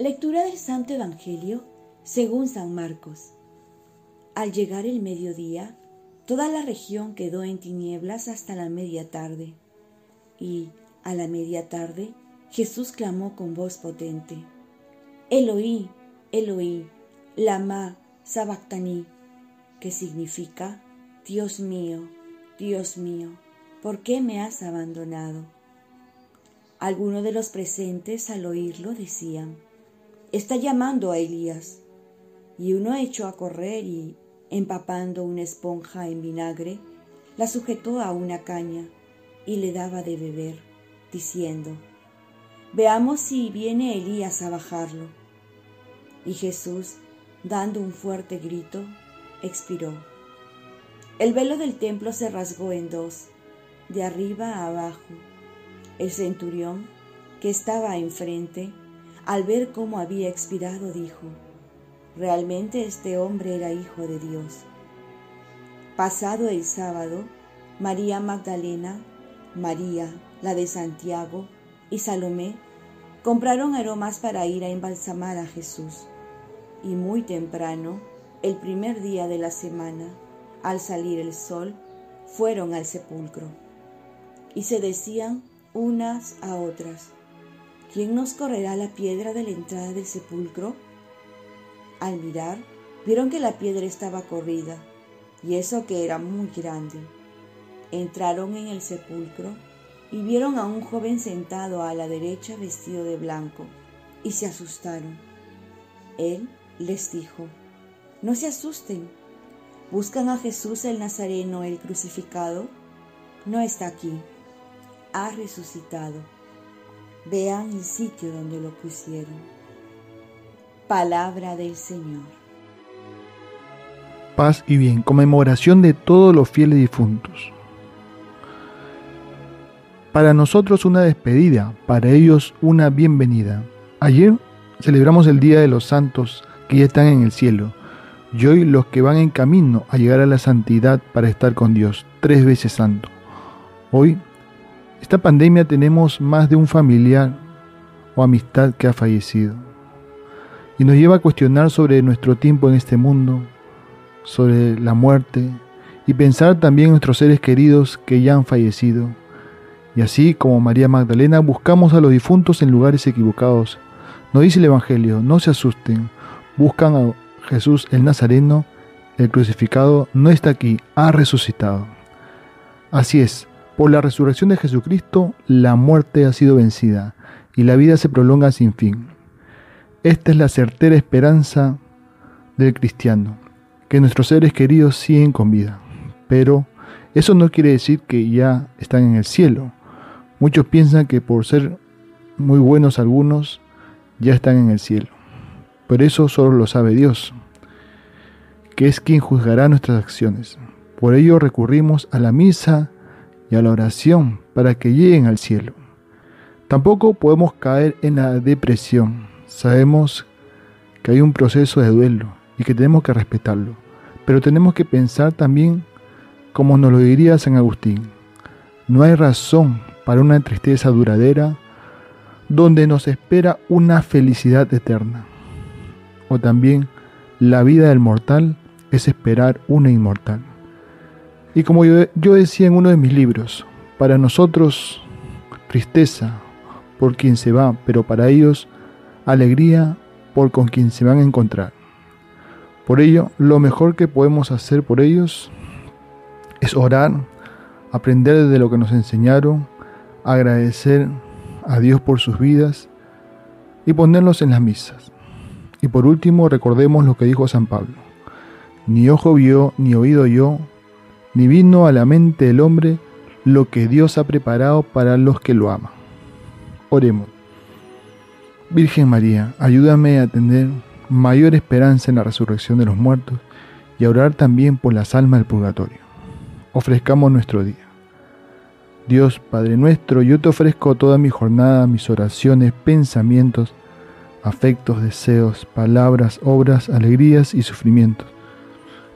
Lectura del Santo Evangelio según San Marcos. Al llegar el mediodía, toda la región quedó en tinieblas hasta la media tarde. Y, a la media tarde, Jesús clamó con voz potente, Eloí, Eloí, lama sabactani, que significa, Dios mío, Dios mío, ¿por qué me has abandonado? Algunos de los presentes al oírlo decían, está llamando a Elías. Y uno echó a correr y, empapando una esponja en vinagre, la sujetó a una caña y le daba de beber, diciendo, Veamos si viene Elías a bajarlo. Y Jesús, dando un fuerte grito, expiró. El velo del templo se rasgó en dos, de arriba a abajo, el centurión, que estaba enfrente, al ver cómo había expirado, dijo, realmente este hombre era hijo de Dios. Pasado el sábado, María Magdalena, María, la de Santiago, y Salomé compraron aromas para ir a embalsamar a Jesús. Y muy temprano, el primer día de la semana, al salir el sol, fueron al sepulcro. Y se decían unas a otras, ¿quién nos correrá la piedra de la entrada del sepulcro? Al mirar, vieron que la piedra estaba corrida, y eso que era muy grande. Entraron en el sepulcro y vieron a un joven sentado a la derecha vestido de blanco, y se asustaron. Él les dijo, no se asusten, buscan a Jesús el Nazareno, el crucificado, no está aquí ha resucitado. Vean el sitio donde lo pusieron. Palabra del Señor. Paz y bien, conmemoración de todos los fieles difuntos. Para nosotros una despedida, para ellos una bienvenida. Ayer celebramos el Día de los Santos que ya están en el cielo, y hoy los que van en camino a llegar a la santidad para estar con Dios, tres veces santo. Hoy esta pandemia tenemos más de un familiar o amistad que ha fallecido. Y nos lleva a cuestionar sobre nuestro tiempo en este mundo, sobre la muerte y pensar también en nuestros seres queridos que ya han fallecido. Y así como María Magdalena buscamos a los difuntos en lugares equivocados. Nos dice el Evangelio, no se asusten, buscan a Jesús el Nazareno, el crucificado no está aquí, ha resucitado. Así es, por la resurrección de Jesucristo, la muerte ha sido vencida y la vida se prolonga sin fin. Esta es la certera esperanza del cristiano, que nuestros seres queridos siguen con vida. Pero eso no quiere decir que ya están en el cielo. Muchos piensan que por ser muy buenos algunos, ya están en el cielo. Pero eso solo lo sabe Dios, que es quien juzgará nuestras acciones. Por ello recurrimos a la misa y a la oración para que lleguen al cielo. Tampoco podemos caer en la depresión. Sabemos que hay un proceso de duelo y que tenemos que respetarlo, pero tenemos que pensar también como nos lo diría San Agustín. No hay razón para una tristeza duradera donde nos espera una felicidad eterna. O también la vida del mortal es esperar una inmortal. Y como yo, decía en uno de mis libros, para nosotros tristeza por quien se va, pero para ellos alegría por con quien se van a encontrar. Por ello, lo mejor que podemos hacer por ellos es orar, aprender de lo que nos enseñaron, agradecer a Dios por sus vidas y ponerlos en las misas. Y por último, recordemos lo que dijo San Pablo. Ni ojo vio, ni oído yo, ni vino a la mente del hombre lo que Dios ha preparado para los que lo aman. Oremos. Virgen María, ayúdame a tener mayor esperanza en la resurrección de los muertos y a orar también por las almas del purgatorio. Ofrezcamos nuestro día. Dios Padre nuestro, yo te ofrezco toda mi jornada, mis oraciones, pensamientos, afectos, deseos, palabras, obras, alegrías y sufrimientos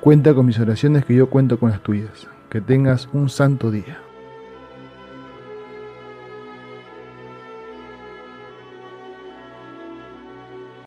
Cuenta con mis oraciones que yo cuento con las tuyas. Que tengas un santo día.